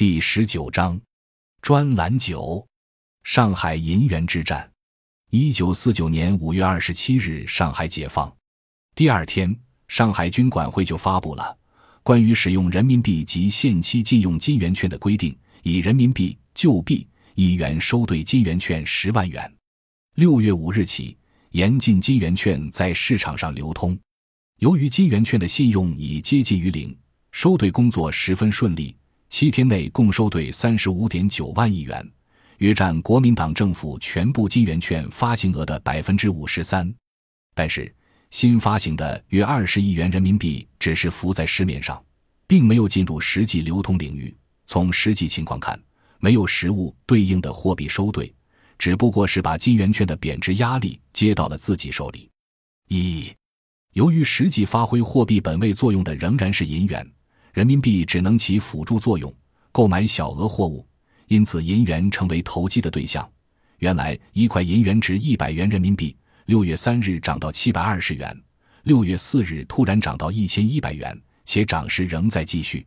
第十九章，专栏九，上海银元之战。一九四九年五月二十七日，上海解放。第二天，上海军管会就发布了关于使用人民币及限期禁用金圆券的规定，以人民币旧币一元收兑金圆券十万元。六月五日起，严禁金圆券在市场上流通。由于金圆券的信用已接近于零。收兑工作十分顺利，七天内共收兑三十五点九万亿元，约占国民党政府全部金圆券发行额的百分之五十三。但是，新发行的约二十亿元人民币只是浮在市面上，并没有进入实际流通领域。从实际情况看，没有实物对应的货币收兑，只不过是把金圆券的贬值压力接到了自己手里。一，由于实际发挥货币本位作用的仍然是银元。人民币只能起辅助作用，购买小额货物，因此银元成为投机的对象。原来一块银元值一百元人民币，六月三日涨到七百二十元，六月四日突然涨到一千一百元，且涨势仍在继续。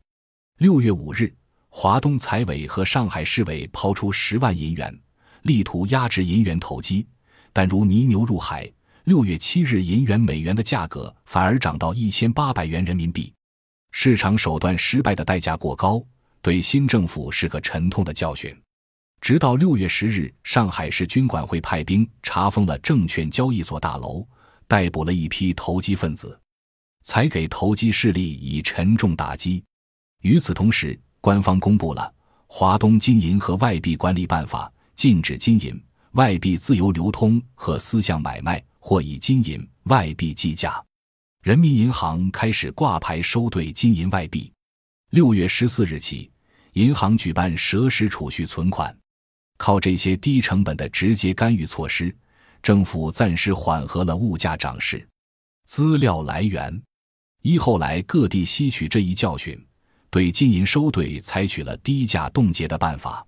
六月五日，华东财委和上海市委抛出十万银元，力图压制银元投机，但如泥牛入海。六月七日，银元美元的价格反而涨到一千八百元人民币。市场手段失败的代价过高，对新政府是个沉痛的教训。直到六月十日，上海市军管会派兵查封了证券交易所大楼，逮捕了一批投机分子，才给投机势力以沉重打击。与此同时，官方公布了《华东金银和外币管理办法》，禁止金银、外币自由流通和私下买卖，或以金银、外币计价。人民银行开始挂牌收兑金银外币。六月十四日起，银行举办蛇食储蓄存款。靠这些低成本的直接干预措施，政府暂时缓和了物价涨势。资料来源：一后来各地吸取这一教训，对金银收兑采取了低价冻结的办法。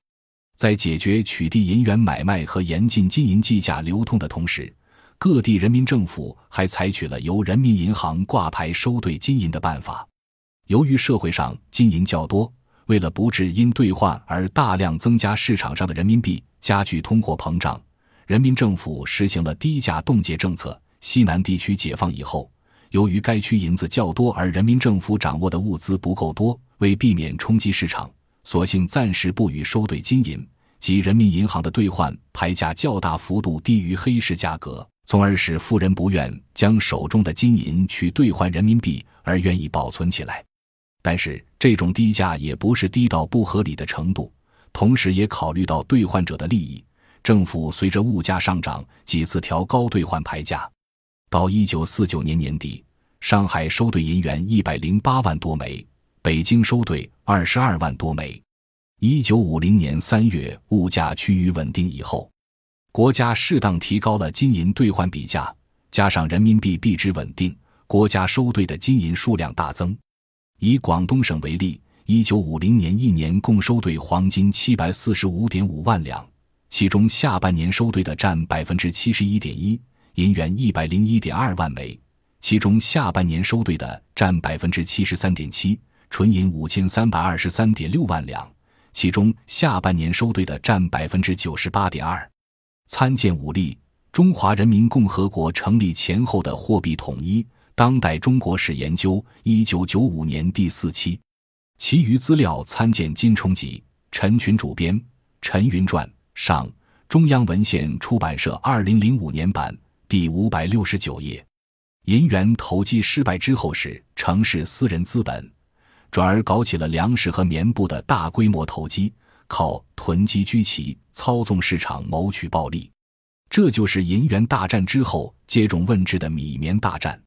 在解决取缔银元买卖和严禁金银计价流通的同时。各地人民政府还采取了由人民银行挂牌收兑金银的办法。由于社会上金银较多，为了不致因兑换而大量增加市场上的人民币，加剧通货膨胀，人民政府实行了低价冻结政策。西南地区解放以后，由于该区银子较多，而人民政府掌握的物资不够多，为避免冲击市场，索性暂时不予收兑金银，即人民银行的兑换牌价较大幅度低于黑市价格。从而使富人不愿将手中的金银去兑换人民币，而愿意保存起来。但是这种低价也不是低到不合理的程度，同时也考虑到兑换者的利益。政府随着物价上涨，几次调高兑换牌价。到一九四九年年底，上海收兑银元一百零八万多枚，北京收兑二十二万多枚。一九五零年三月，物价趋于稳定以后。国家适当提高了金银兑换比价，加上人民币币值稳定，国家收兑的金银数量大增。以广东省为例，一九五零年一年共收兑黄金七百四十五点五万两，其中下半年收兑的占百分之七十一点一；银元一百零一点二万枚，其中下半年收兑的占百分之七十三点七；纯银五千三百二十三点六万两，其中下半年收兑的占百分之九十八点二。参见武力中华人民共和国成立前后的货币统一，当代中国史研究，一九九五年第四期。其余资料参见金冲集，陈群主编，《陈云传》上，中央文献出版社二零零五年版第五百六十九页。银元投机失败之后，是城市私人资本，转而搞起了粮食和棉布的大规模投机。靠囤积居奇、操纵市场谋取暴利，这就是银元大战之后接踵问至的米棉大战。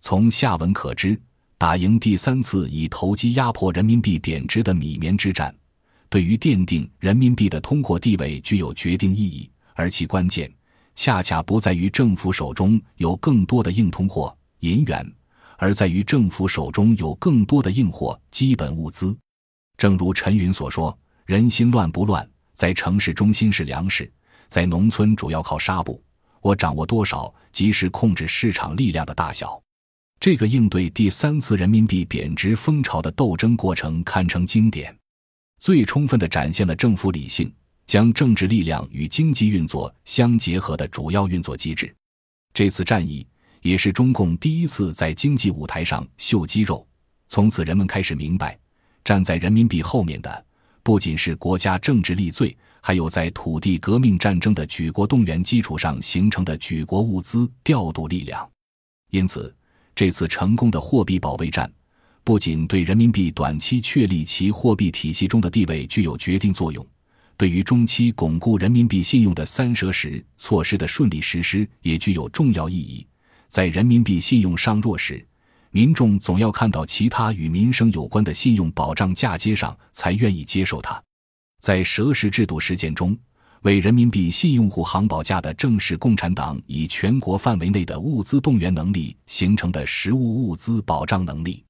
从下文可知，打赢第三次以投机压迫人民币贬值的米棉之战，对于奠定人民币的通货地位具有决定意义。而其关键，恰恰不在于政府手中有更多的硬通货银元，而在于政府手中有更多的硬货基本物资。正如陈云所说。人心乱不乱，在城市中心是粮食，在农村主要靠纱布。我掌握多少，及时控制市场力量的大小。这个应对第三次人民币贬值风潮的斗争过程堪称经典。最充分地展现了政府理性将政治力量与经济运作相结合的主要运作机制。这次战役也是中共第一次在经济舞台上秀肌肉。从此，人们开始明白，站在人民币后面的不仅是国家政治力最，还有在土地革命战争的举国动员基础上形成的举国物资调度力量。因此，这次成功的货币保卫战，不仅对人民币短期确立其货币体系中的地位具有决定作用，对于中期巩固人民币信用的“三蛇石”措施的顺利实施也具有重要意义。在人民币信用上弱时，民众总要看到其他与民生有关的信用保障嫁接上，才愿意接受它。在蛇食制度实践中，为人民币信用户行保价的正是共产党以全国范围内的物资动员能力形成的实物物资保障能力。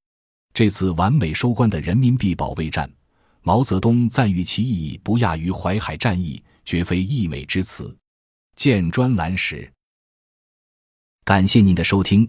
这次完美收官的人民币保卫战，毛泽东赞誉其意义不亚于淮海战役，绝非溢美之词。见专栏时。感谢您的收听。